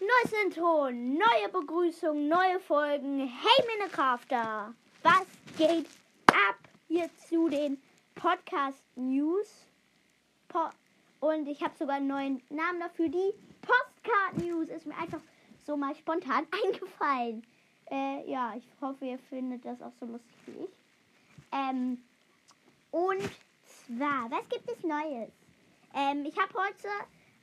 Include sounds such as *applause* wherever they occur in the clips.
Neues Intro, neue Begrüßung, neue Folgen. Hey Minecrafter, was geht ab hier zu den Podcast News? Po Und ich habe sogar einen neuen Namen dafür. Die Postcard News ist mir einfach so mal spontan *laughs* eingefallen. Äh, ja, ich hoffe, ihr findet das auch so lustig wie ich. Ähm, und zwar, was gibt es Neues? Ähm, ich habe heute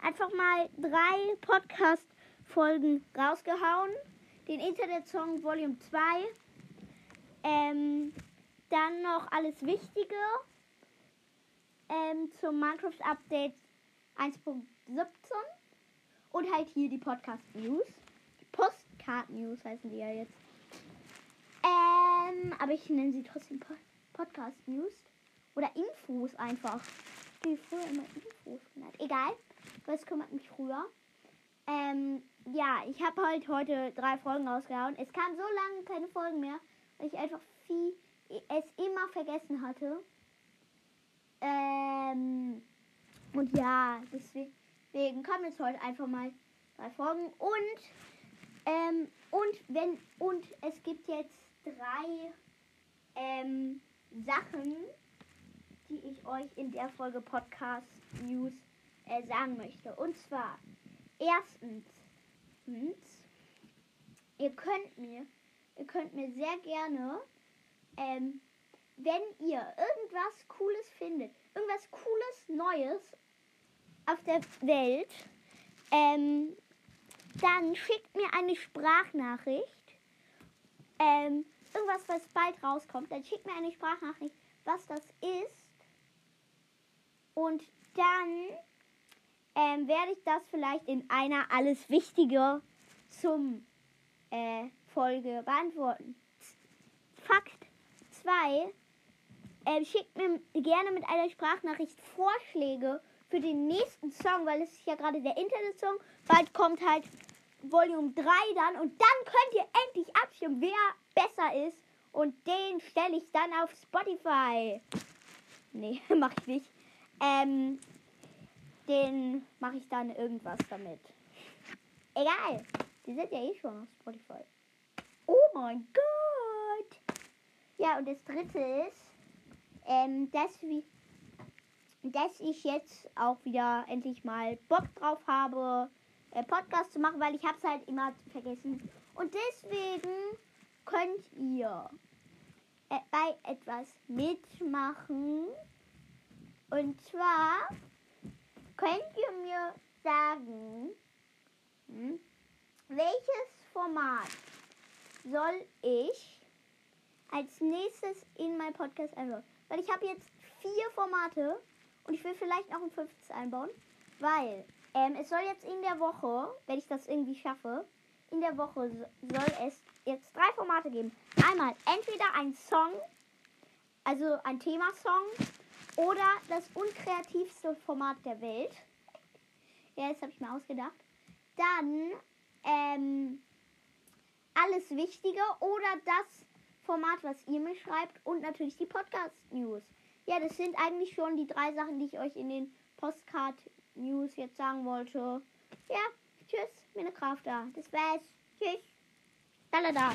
einfach mal drei Podcast-Folgen rausgehauen. Den Internet-Song Volume 2. Ähm, dann noch alles Wichtige ähm, zum Minecraft-Update 1.17. Und halt hier die Podcast-News. Die Postcard-News heißen die ja jetzt. Ähm, aber ich nenne sie trotzdem po Podcast-News. Oder Infos einfach. Die früher immer Infos genannt. Egal. Das kümmert mich früher. Ähm, ja, ich habe halt heute drei Folgen rausgehauen. Es kam so lange keine Folgen mehr, weil ich einfach viel es immer vergessen hatte. Ähm, und ja, deswegen kommen jetzt heute einfach mal drei Folgen. Und, ähm, und wenn, und es gibt jetzt drei, ähm, Sachen, die ich euch in der Folge Podcast News äh, sagen möchte. Und zwar, erstens, ihr könnt mir, ihr könnt mir sehr gerne, ähm, wenn ihr irgendwas Cooles findet, irgendwas Cooles, Neues auf der Welt, ähm, dann schickt mir eine Sprachnachricht. Ähm, irgendwas, was bald rauskommt, dann schickt mir eine Sprachnachricht, was das ist. Und dann ähm, werde ich das vielleicht in einer alles Wichtige zum äh, Folge beantworten. Fakt 2. Ähm, schickt mir gerne mit einer Sprachnachricht Vorschläge für den nächsten Song, weil es ist ja gerade der Internet-Song. Bald kommt halt Volume 3 dann und dann könnt ihr endlich abstimmen, wer besser ist. Und den stelle ich dann auf Spotify. Nee, *laughs* mach ich nicht. Ähm, den mache ich dann irgendwas damit. Egal. Die sind ja eh schon auf Spotify. Oh mein Gott. Ja, und das dritte ist, ähm, dass, wie, dass ich jetzt auch wieder endlich mal Bock drauf habe, äh, Podcast zu machen, weil ich habe es halt immer vergessen. Und deswegen könnt ihr äh, bei etwas mitmachen. Und zwar könnt ihr mir sagen, hm, welches Format soll ich als nächstes in mein Podcast einbauen? Weil ich habe jetzt vier Formate und ich will vielleicht noch ein fünftes einbauen, weil ähm, es soll jetzt in der Woche, wenn ich das irgendwie schaffe, in der Woche soll es jetzt drei Formate geben. Einmal entweder ein Song, also ein Themasong, oder das unkreativste Format der Welt. Ja, das habe ich mir ausgedacht. Dann ähm, alles Wichtige oder das Format, was ihr mir schreibt und natürlich die Podcast-News. Ja, das sind eigentlich schon die drei Sachen, die ich euch in den Postcard-News jetzt sagen wollte. Ja, tschüss, meine Kraft da. Das war's. Tschüss. Da, da, da.